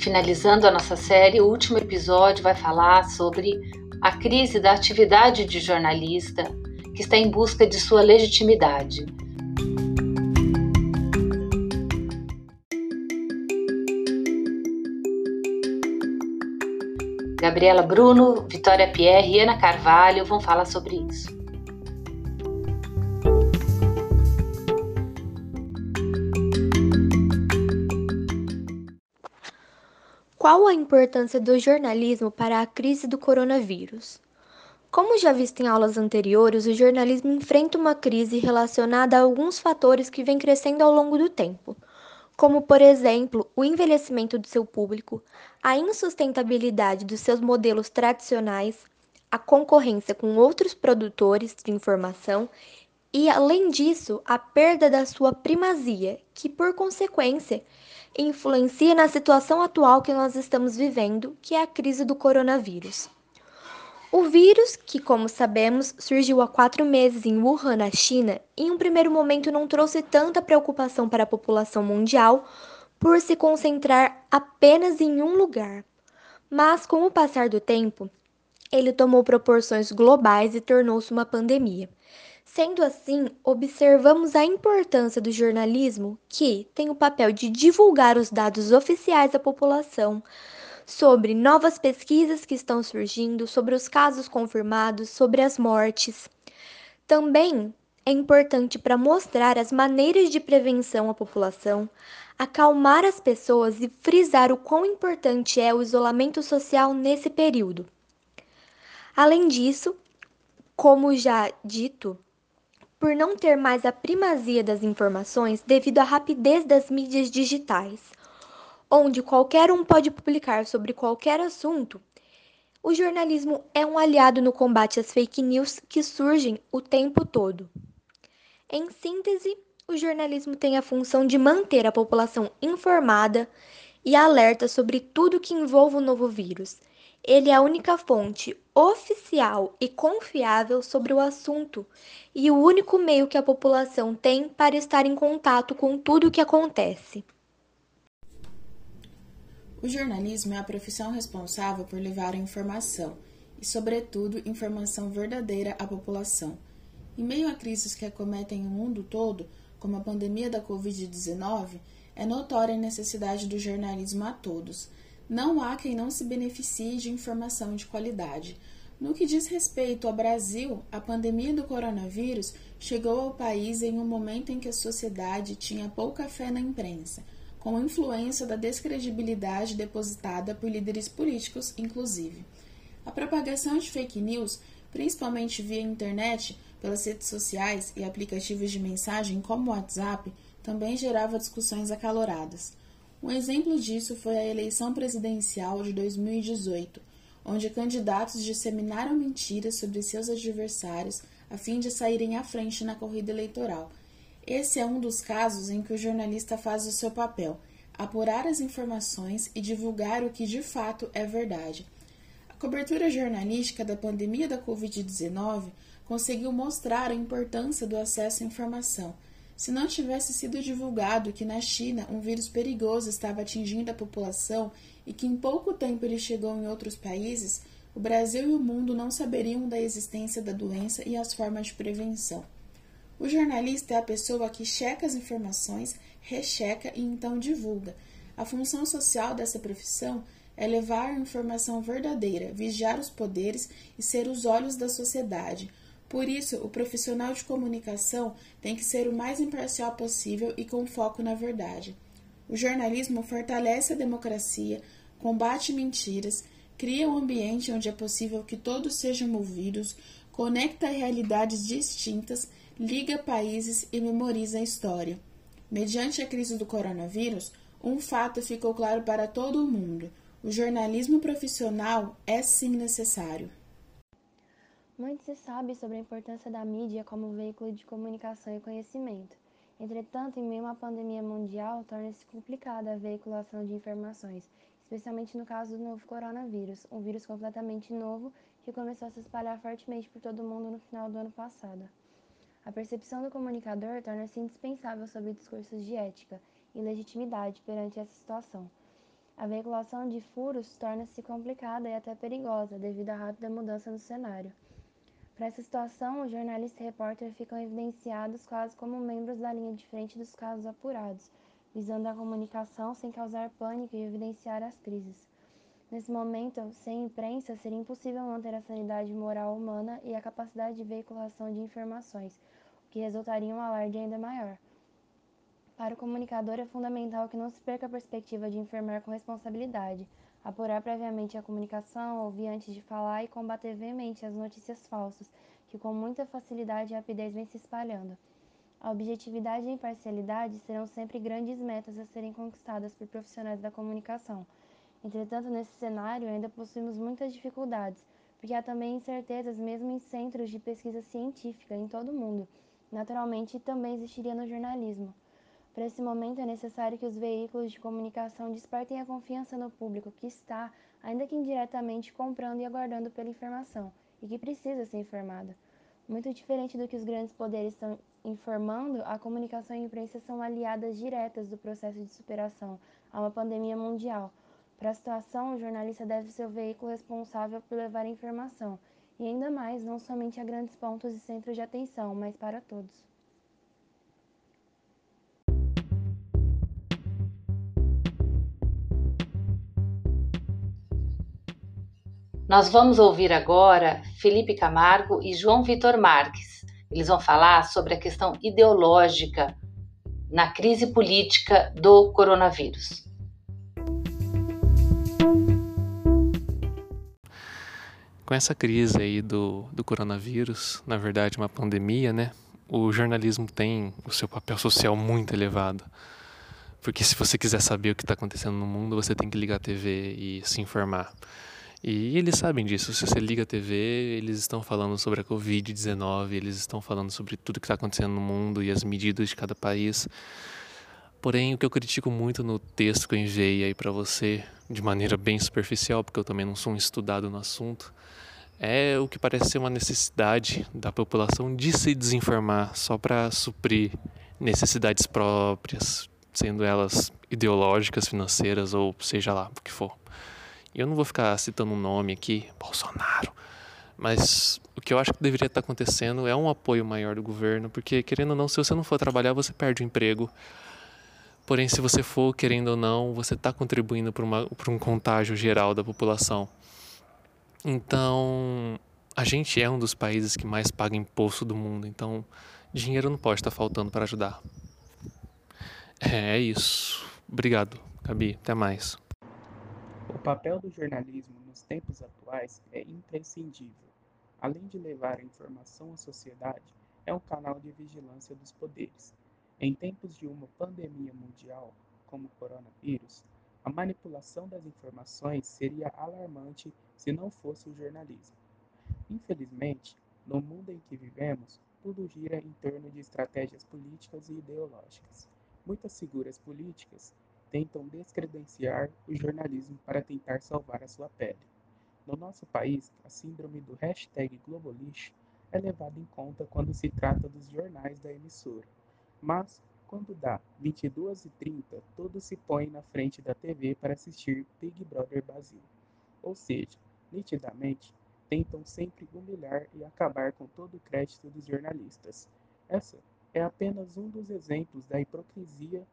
finalizando a nossa série, o último episódio vai falar sobre a crise da atividade de jornalista que está em busca de sua legitimidade. Gabriela Bruno, Vitória Pierre e Ana Carvalho vão falar sobre isso. Qual a importância do jornalismo para a crise do coronavírus? Como já visto em aulas anteriores, o jornalismo enfrenta uma crise relacionada a alguns fatores que vêm crescendo ao longo do tempo, como, por exemplo, o envelhecimento do seu público, a insustentabilidade dos seus modelos tradicionais, a concorrência com outros produtores de informação e, além disso, a perda da sua primazia, que, por consequência, influencia na situação atual que nós estamos vivendo, que é a crise do coronavírus. O vírus, que, como sabemos, surgiu há quatro meses em Wuhan, na China, em um primeiro momento não trouxe tanta preocupação para a população mundial por se concentrar apenas em um lugar. Mas, com o passar do tempo, ele tomou proporções globais e tornou-se uma pandemia. Sendo assim, observamos a importância do jornalismo, que tem o papel de divulgar os dados oficiais à população sobre novas pesquisas que estão surgindo, sobre os casos confirmados, sobre as mortes. Também é importante para mostrar as maneiras de prevenção à população, acalmar as pessoas e frisar o quão importante é o isolamento social nesse período. Além disso, como já dito, por não ter mais a primazia das informações devido à rapidez das mídias digitais, onde qualquer um pode publicar sobre qualquer assunto, o jornalismo é um aliado no combate às fake news que surgem o tempo todo. Em síntese, o jornalismo tem a função de manter a população informada e alerta sobre tudo que envolve o novo vírus. Ele é a única fonte oficial e confiável sobre o assunto e o único meio que a população tem para estar em contato com tudo o que acontece. O jornalismo é a profissão responsável por levar a informação e, sobretudo, informação verdadeira à população. Em meio a crises que acometem o mundo todo, como a pandemia da Covid-19, é notória a necessidade do jornalismo a todos. Não há quem não se beneficie de informação de qualidade. No que diz respeito ao Brasil, a pandemia do coronavírus chegou ao país em um momento em que a sociedade tinha pouca fé na imprensa, com influência da descredibilidade depositada por líderes políticos, inclusive. A propagação de fake news, principalmente via internet, pelas redes sociais e aplicativos de mensagem como o WhatsApp, também gerava discussões acaloradas. Um exemplo disso foi a eleição presidencial de 2018 onde candidatos disseminaram mentiras sobre seus adversários a fim de saírem à frente na corrida eleitoral. Esse é um dos casos em que o jornalista faz o seu papel, apurar as informações e divulgar o que de fato é verdade. A cobertura jornalística da pandemia da Covid-19 conseguiu mostrar a importância do acesso à informação. Se não tivesse sido divulgado que na China um vírus perigoso estava atingindo a população e que em pouco tempo ele chegou em outros países, o Brasil e o mundo não saberiam da existência da doença e as formas de prevenção. O jornalista é a pessoa que checa as informações, recheca e então divulga. A função social dessa profissão é levar a informação verdadeira, vigiar os poderes e ser os olhos da sociedade. Por isso, o profissional de comunicação tem que ser o mais imparcial possível e com foco na verdade. O jornalismo fortalece a democracia, combate mentiras, cria um ambiente onde é possível que todos sejam ouvidos, conecta realidades distintas, liga países e memoriza a história. Mediante a crise do coronavírus, um fato ficou claro para todo o mundo: o jornalismo profissional é sim necessário. Muito se sabe sobre a importância da mídia como veículo de comunicação e conhecimento. Entretanto, em meio a uma pandemia mundial, torna-se complicada a veiculação de informações, especialmente no caso do novo coronavírus, um vírus completamente novo que começou a se espalhar fortemente por todo o mundo no final do ano passado. A percepção do comunicador torna-se indispensável sobre discursos de ética e legitimidade perante essa situação. A veiculação de furos torna-se complicada e até perigosa devido à rápida mudança no cenário. Para essa situação, o jornalista e repórter ficam evidenciados quase como membros da linha de frente dos casos apurados, visando a comunicação sem causar pânico e evidenciar as crises. Nesse momento, sem imprensa, seria impossível manter a sanidade moral humana e a capacidade de veiculação de informações, o que resultaria em um alarde ainda maior. Para o comunicador, é fundamental que não se perca a perspectiva de informar com responsabilidade, apurar previamente a comunicação, ouvir antes de falar e combater veemente as notícias falsas, que com muita facilidade e rapidez vêm se espalhando. A objetividade e a imparcialidade serão sempre grandes metas a serem conquistadas por profissionais da comunicação Entretanto, nesse cenário, ainda possuímos muitas dificuldades, porque há também incertezas mesmo em centros de pesquisa científica em todo o mundo. Naturalmente, também existiria no jornalismo. Para esse momento, é necessário que os veículos de comunicação despertem a confiança no público que está, ainda que indiretamente, comprando e aguardando pela informação, e que precisa ser informada. Muito diferente do que os grandes poderes estão informando, a comunicação e a imprensa são aliadas diretas do processo de superação a uma pandemia mundial para a situação, o jornalista deve ser o veículo responsável por levar a informação, e ainda mais não somente a grandes pontos e centros de atenção, mas para todos. Nós vamos ouvir agora Felipe Camargo e João Vitor Marques. Eles vão falar sobre a questão ideológica na crise política do coronavírus. com essa crise aí do, do coronavírus, na verdade uma pandemia, né? O jornalismo tem o seu papel social muito elevado. Porque se você quiser saber o que está acontecendo no mundo, você tem que ligar a TV e se informar. E eles sabem disso. Se você liga a TV, eles estão falando sobre a Covid-19, eles estão falando sobre tudo que está acontecendo no mundo e as medidas de cada país. Porém, o que eu critico muito no texto que eu enviei aí para você, de maneira bem superficial, porque eu também não sou um estudado no assunto, é o que parece ser uma necessidade da população de se desinformar só para suprir necessidades próprias, sendo elas ideológicas, financeiras ou seja lá o que for. Eu não vou ficar citando um nome aqui, Bolsonaro, mas o que eu acho que deveria estar acontecendo é um apoio maior do governo, porque querendo ou não, se você não for trabalhar, você perde o emprego. Porém, se você for, querendo ou não, você está contribuindo para um contágio geral da população. Então, a gente é um dos países que mais paga imposto do mundo, então dinheiro não pode estar faltando para ajudar. É, é isso. Obrigado, Gabi. Até mais. O papel do jornalismo nos tempos atuais é imprescindível. Além de levar a informação à sociedade, é um canal de vigilância dos poderes. Em tempos de uma pandemia mundial, como o coronavírus, a manipulação das informações seria alarmante se não fosse o jornalismo. Infelizmente, no mundo em que vivemos, tudo gira em torno de estratégias políticas e ideológicas. Muitas figuras políticas tentam descredenciar o jornalismo para tentar salvar a sua pele. No nosso país, a síndrome do hashtag Globolixo é levada em conta quando se trata dos jornais da emissora, mas quando dá 22h30, todos se põem na frente da TV para assistir Big Brother Brasil. Ou seja, nitidamente, tentam sempre humilhar e acabar com todo o crédito dos jornalistas. Essa é apenas um dos exemplos da hipocrisia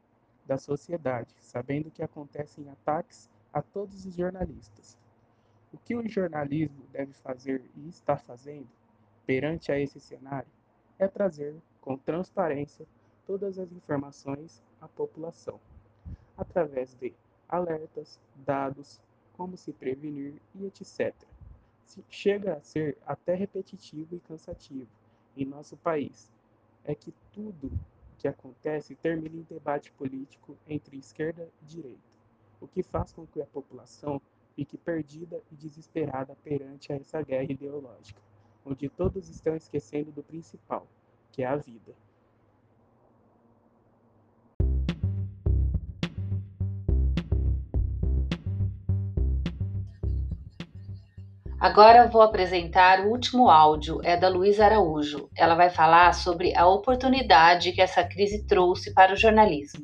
da sociedade, sabendo que acontecem ataques a todos os jornalistas. O que o jornalismo deve fazer e está fazendo perante a esse cenário é trazer com transparência todas as informações à população, através de alertas, dados, como se prevenir e etc. Chega a ser até repetitivo e cansativo em nosso país. É que tudo que acontece termina em debate político entre esquerda e direita, o que faz com que a população fique perdida e desesperada perante essa guerra ideológica, onde todos estão esquecendo do principal, que é a vida. Agora vou apresentar o último áudio, é da Luísa Araújo. Ela vai falar sobre a oportunidade que essa crise trouxe para o jornalismo.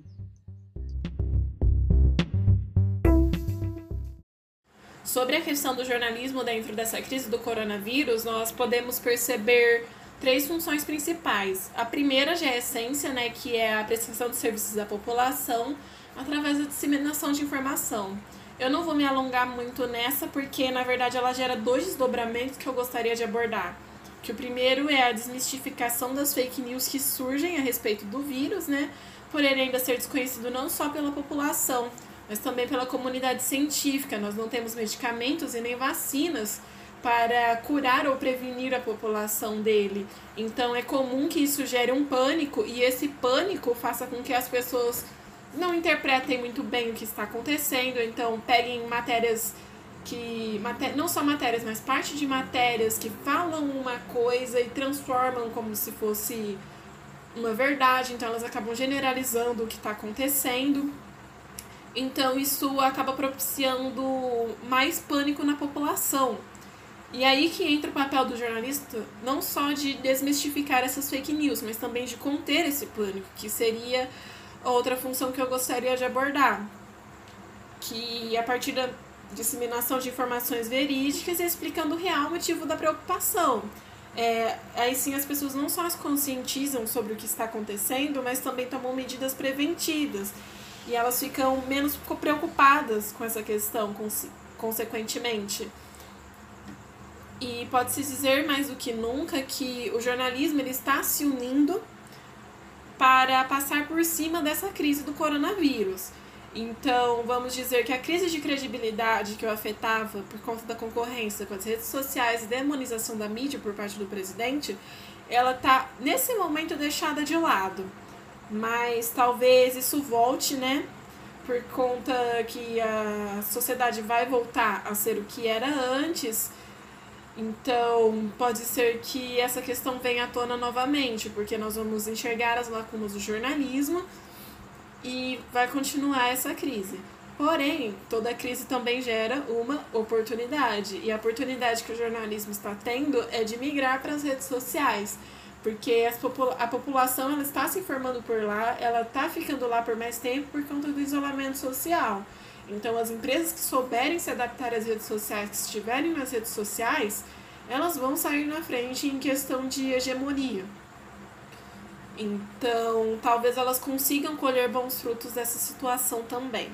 Sobre a questão do jornalismo dentro dessa crise do coronavírus, nós podemos perceber três funções principais. A primeira já é a essência, né, que é a prestação de serviços à população através da disseminação de informação. Eu não vou me alongar muito nessa porque, na verdade, ela gera dois desdobramentos que eu gostaria de abordar. Que o primeiro é a desmistificação das fake news que surgem a respeito do vírus, né? Por ele ainda ser desconhecido não só pela população, mas também pela comunidade científica. Nós não temos medicamentos e nem vacinas para curar ou prevenir a população dele. Então é comum que isso gere um pânico e esse pânico faça com que as pessoas não interpretem muito bem o que está acontecendo, então peguem matérias que não só matérias, mas parte de matérias que falam uma coisa e transformam como se fosse uma verdade, então elas acabam generalizando o que está acontecendo. Então isso acaba propiciando mais pânico na população. E aí que entra o papel do jornalista, não só de desmistificar essas fake news, mas também de conter esse pânico, que seria outra função que eu gostaria de abordar. Que a partir da disseminação de informações verídicas e explicando o real motivo da preocupação. É, aí sim as pessoas não só se conscientizam sobre o que está acontecendo, mas também tomam medidas preventivas. E elas ficam menos preocupadas com essa questão, consequentemente. E pode-se dizer mais do que nunca que o jornalismo ele está se unindo para passar por cima dessa crise do coronavírus. Então, vamos dizer que a crise de credibilidade que o afetava por conta da concorrência com as redes sociais e demonização da mídia por parte do presidente, ela está nesse momento deixada de lado. Mas talvez isso volte, né? Por conta que a sociedade vai voltar a ser o que era antes então, pode ser que essa questão venha à tona novamente, porque nós vamos enxergar as lacunas do jornalismo e vai continuar essa crise. Porém, toda crise também gera uma oportunidade, e a oportunidade que o jornalismo está tendo é de migrar para as redes sociais, porque a população ela está se informando por lá, ela está ficando lá por mais tempo por conta do isolamento social. Então, as empresas que souberem se adaptar às redes sociais, que estiverem nas redes sociais, elas vão sair na frente em questão de hegemonia. Então, talvez elas consigam colher bons frutos dessa situação também.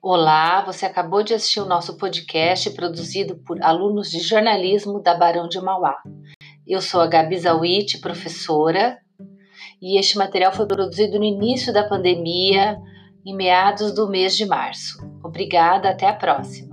Olá, você acabou de assistir o nosso podcast produzido por alunos de jornalismo da Barão de Mauá. Eu sou a Gabi Zawit, professora, e este material foi produzido no início da pandemia, em meados do mês de março. Obrigada, até a próxima.